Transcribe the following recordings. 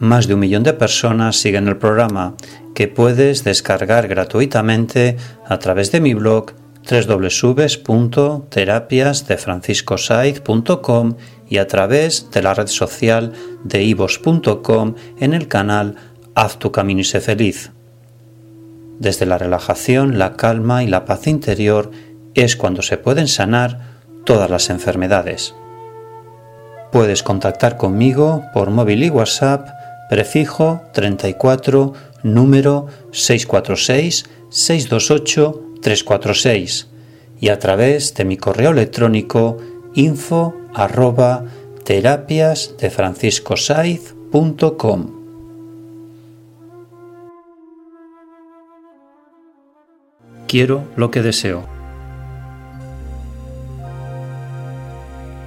Más de un millón de personas siguen el programa que puedes descargar gratuitamente a través de mi blog www.terapiasdefranciscosaiz.com y a través de la red social de ivos.com en el canal Haz tu camino y sé feliz. Desde la relajación, la calma y la paz interior es cuando se pueden sanar todas las enfermedades. Puedes contactar conmigo por móvil y WhatsApp prefijo 34 número 646-628-346 y a través de mi correo electrónico info arroba terapias de Quiero lo que deseo.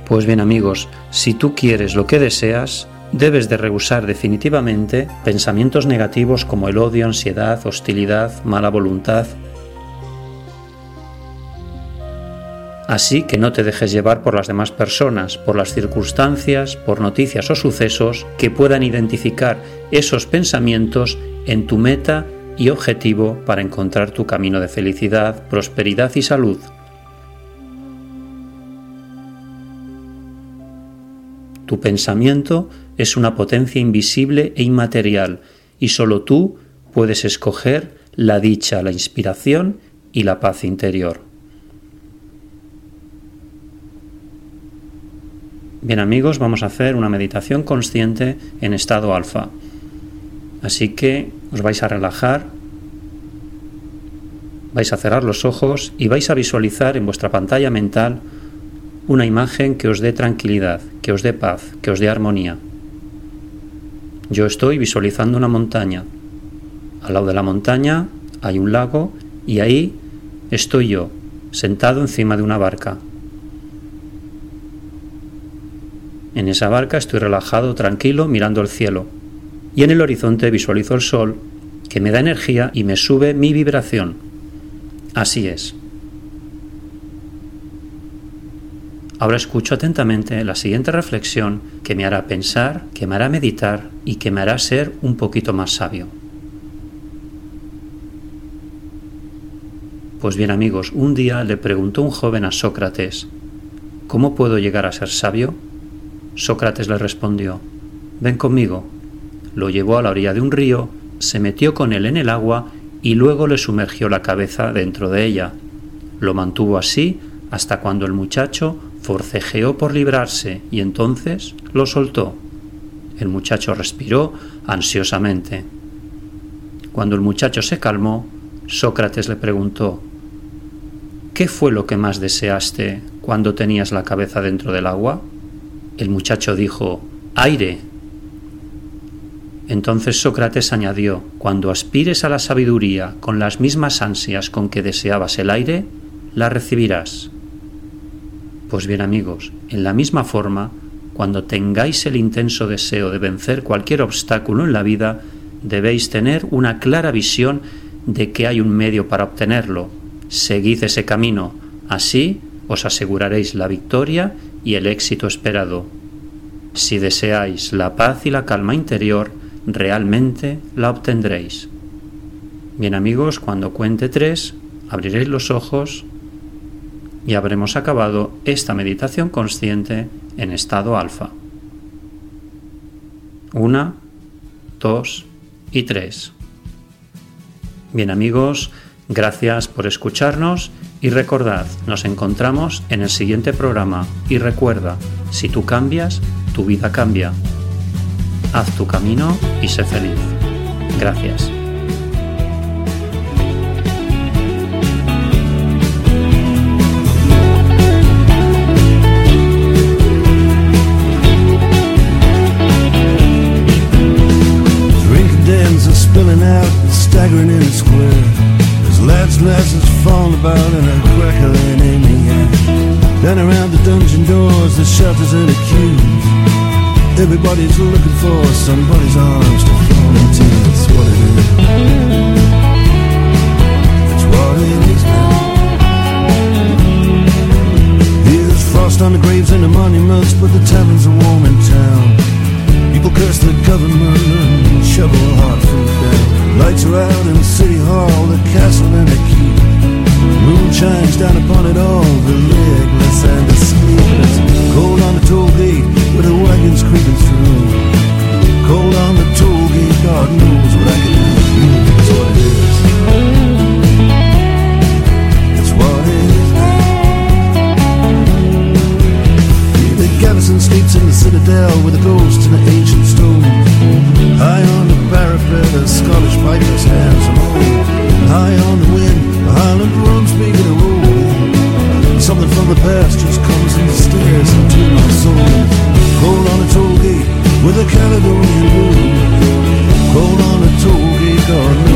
Pues bien amigos, si tú quieres lo que deseas, debes de rehusar definitivamente pensamientos negativos como el odio, ansiedad, hostilidad, mala voluntad. Así que no te dejes llevar por las demás personas, por las circunstancias, por noticias o sucesos que puedan identificar esos pensamientos en tu meta y objetivo para encontrar tu camino de felicidad, prosperidad y salud. Tu pensamiento es una potencia invisible e inmaterial y solo tú puedes escoger la dicha, la inspiración y la paz interior. Bien amigos, vamos a hacer una meditación consciente en estado alfa. Así que os vais a relajar, vais a cerrar los ojos y vais a visualizar en vuestra pantalla mental una imagen que os dé tranquilidad, que os dé paz, que os dé armonía. Yo estoy visualizando una montaña. Al lado de la montaña hay un lago y ahí estoy yo, sentado encima de una barca. En esa barca estoy relajado, tranquilo, mirando el cielo. Y en el horizonte visualizo el sol, que me da energía y me sube mi vibración. Así es. Ahora escucho atentamente la siguiente reflexión que me hará pensar, que me hará meditar y que me hará ser un poquito más sabio. Pues bien amigos, un día le preguntó un joven a Sócrates, ¿cómo puedo llegar a ser sabio? Sócrates le respondió, ven conmigo. Lo llevó a la orilla de un río, se metió con él en el agua y luego le sumergió la cabeza dentro de ella. Lo mantuvo así hasta cuando el muchacho forcejeó por librarse y entonces lo soltó. El muchacho respiró ansiosamente. Cuando el muchacho se calmó, Sócrates le preguntó ¿Qué fue lo que más deseaste cuando tenías la cabeza dentro del agua? El muchacho dijo aire. Entonces Sócrates añadió Cuando aspires a la sabiduría con las mismas ansias con que deseabas el aire, la recibirás. Pues bien amigos, en la misma forma, cuando tengáis el intenso deseo de vencer cualquier obstáculo en la vida, debéis tener una clara visión de que hay un medio para obtenerlo. Seguid ese camino, así os aseguraréis la victoria y el éxito esperado. Si deseáis la paz y la calma interior, realmente la obtendréis. Bien amigos, cuando cuente tres, abriréis los ojos y habremos acabado esta meditación consciente en estado alfa. Una, dos y tres. Bien amigos, gracias por escucharnos y recordad, nos encontramos en el siguiente programa y recuerda, si tú cambias, tu vida cambia. Haz tu camino y sé feliz. Gracias. Staggering in the square. There's lads Glass glasses falling about in a crackling in the air. Down around the dungeon doors, the shelters and the queues. Everybody's looking for somebody's arms to fall into. That's what it is. Shines down upon it all, the legless and the sleepless. Cold on the toll gate, with the wagons creeping through. Cold on the toll gate, God knows what I can do. That's what it is. That's what it is. The garrison sleeps in the citadel with a ghost in the ancient stones. High on the parapet, a Scottish piper's hands alone. High on the wind, Highland drum's making a roll. Something from the past just comes and stares into my soul. Cold on a toll gate with a Caledonian blue. Cold on a toll gate, God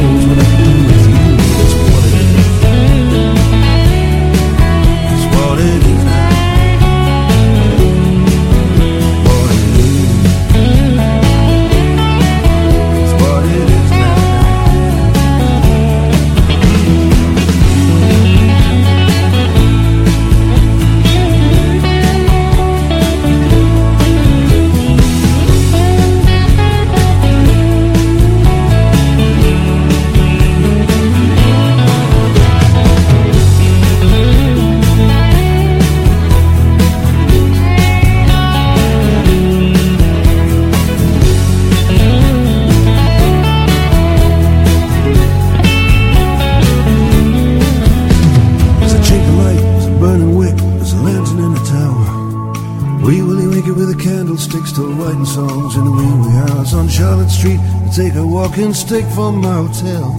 Wee Willie Winky with a candlestick still writing songs in the wee wee hours on Charlotte Street. I take a walking stick from my hotel.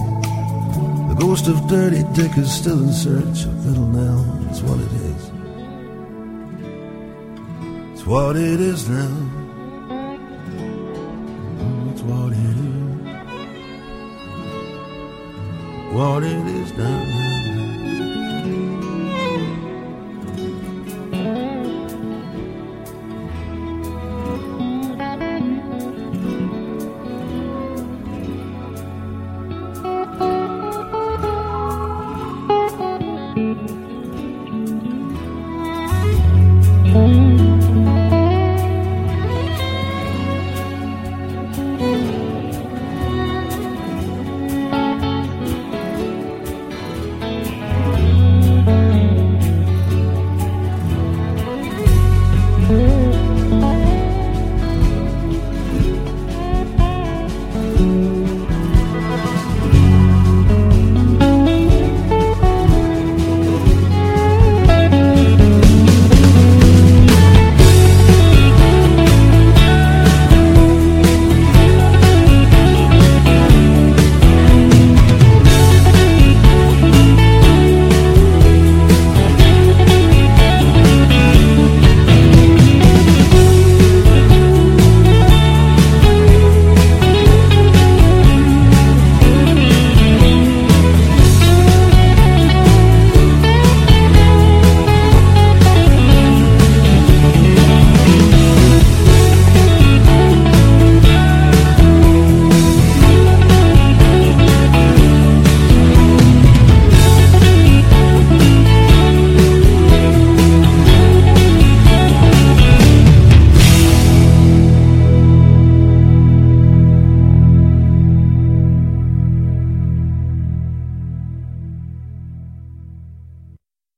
The ghost of Dirty Dick is still in search of Little Nell. It's what it is. It's what it is now. It's what it is. What it is now.